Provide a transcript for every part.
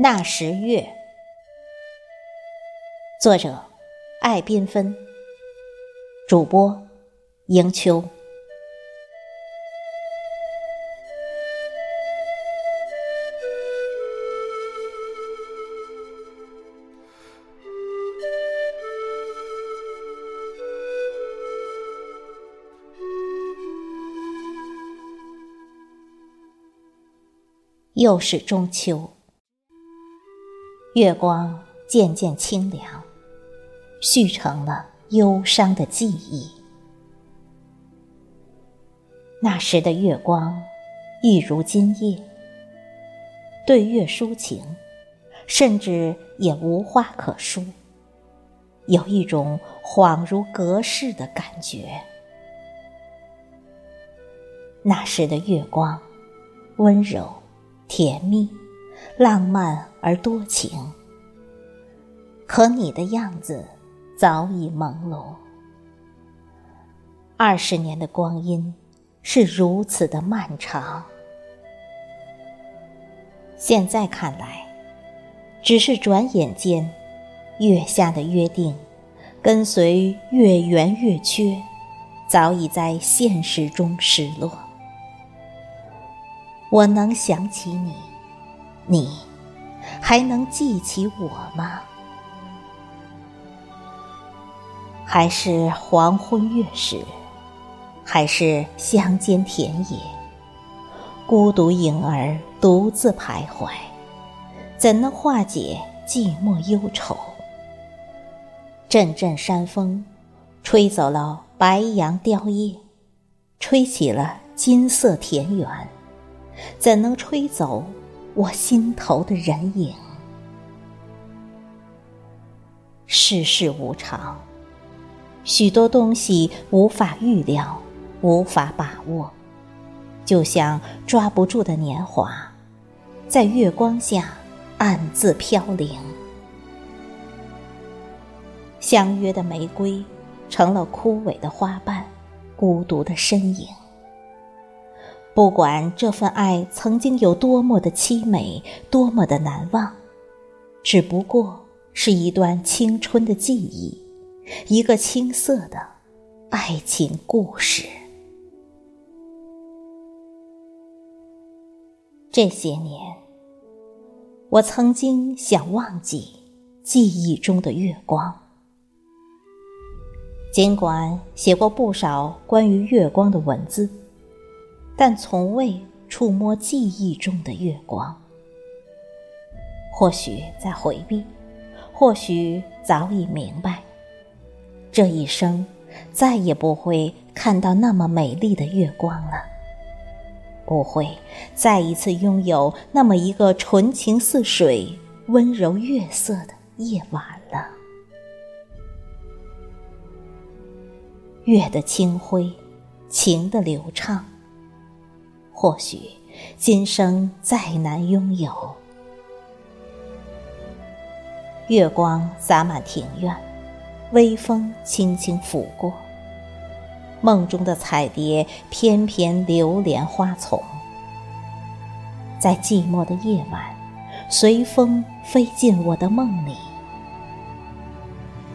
那时月，作者：爱缤纷，主播：迎秋。又是中秋。月光渐渐清凉，续成了忧伤的记忆。那时的月光，一如今夜，对月抒情，甚至也无话可说，有一种恍如隔世的感觉。那时的月光，温柔、甜蜜。浪漫而多情，可你的样子早已朦胧。二十年的光阴是如此的漫长，现在看来，只是转眼间，月下的约定，跟随月圆月缺，早已在现实中失落。我能想起你。你还能记起我吗？还是黄昏月时，还是乡间田野，孤独影儿独自徘徊，怎能化解寂寞忧愁？阵阵山风，吹走了白杨凋叶，吹起了金色田园，怎能吹走？我心头的人影，世事无常，许多东西无法预料，无法把握，就像抓不住的年华，在月光下暗自飘零。相约的玫瑰，成了枯萎的花瓣，孤独的身影。不管这份爱曾经有多么的凄美，多么的难忘，只不过是一段青春的记忆，一个青涩的爱情故事。这些年，我曾经想忘记记忆中的月光，尽管写过不少关于月光的文字。但从未触摸记忆中的月光，或许在回避，或许早已明白，这一生再也不会看到那么美丽的月光了，不会再一次拥有那么一个纯情似水、温柔月色的夜晚了。月的清辉，情的流畅。或许今生再难拥有。月光洒满庭院，微风轻轻拂过。梦中的彩蝶翩翩流连花丛，在寂寞的夜晚，随风飞进我的梦里。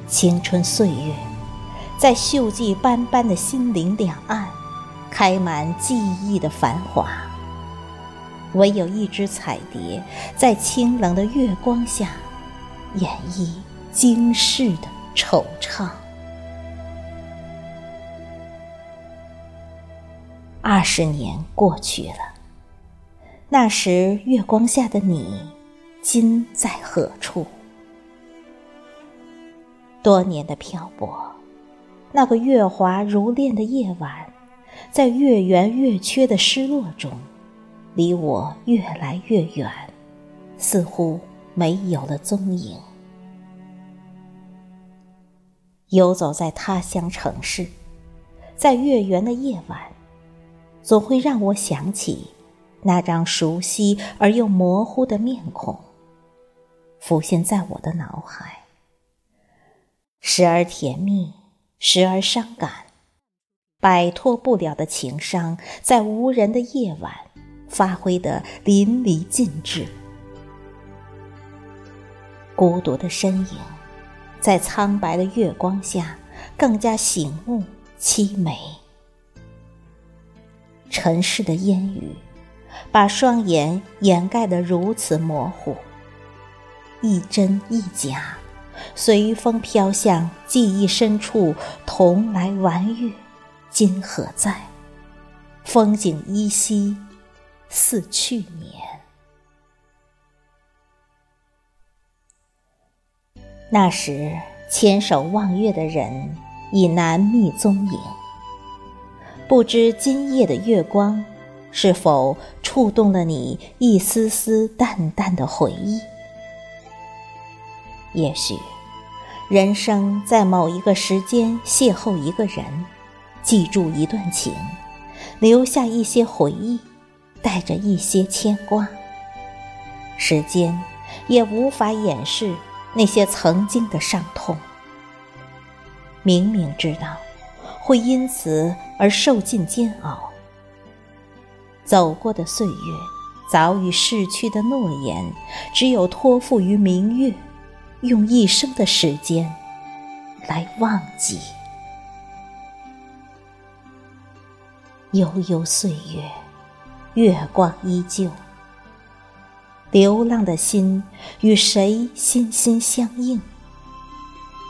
青春岁月，在锈迹斑斑的心灵两岸。开满记忆的繁华，唯有一只彩蝶，在清冷的月光下，演绎今世的惆怅。二十年过去了，那时月光下的你，今在何处？多年的漂泊，那个月华如练的夜晚。在月圆月缺的失落中，离我越来越远，似乎没有了踪影。游走在他乡城市，在月圆的夜晚，总会让我想起那张熟悉而又模糊的面孔，浮现在我的脑海，时而甜蜜，时而伤感。摆脱不了的情伤，在无人的夜晚发挥得淋漓尽致。孤独的身影，在苍白的月光下更加醒目凄美。尘世的烟雨，把双眼掩盖得如此模糊。一真一假，随风飘向记忆深处，同来玩月，今何在？风景依稀，似去年。那时牵手望月的人已难觅踪影，不知今夜的月光是否触动了你一丝丝淡淡的回忆？也许，人生在某一个时间邂逅一个人，记住一段情，留下一些回忆，带着一些牵挂，时间也无法掩饰。那些曾经的伤痛，明明知道会因此而受尽煎熬，走过的岁月，早已逝去的诺言，只有托付于明月，用一生的时间来忘记。悠悠岁月，月光依旧。流浪的心与谁心心相印？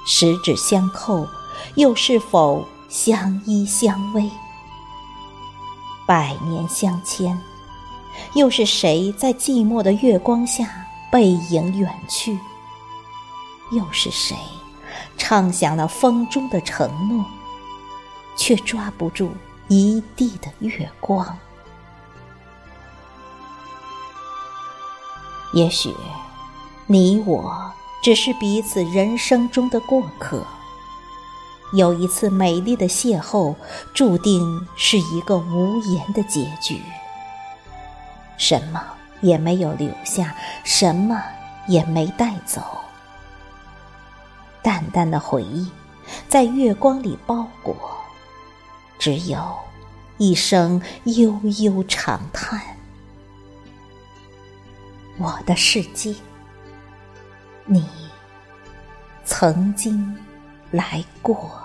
十指相扣，又是否相依相偎？百年相牵，又是谁在寂寞的月光下背影远去？又是谁唱响了风中的承诺，却抓不住一地的月光？也许，你我只是彼此人生中的过客。有一次美丽的邂逅，注定是一个无言的结局。什么也没有留下，什么也没带走。淡淡的回忆，在月光里包裹，只有一声悠悠长叹。我的世界，你曾经来过。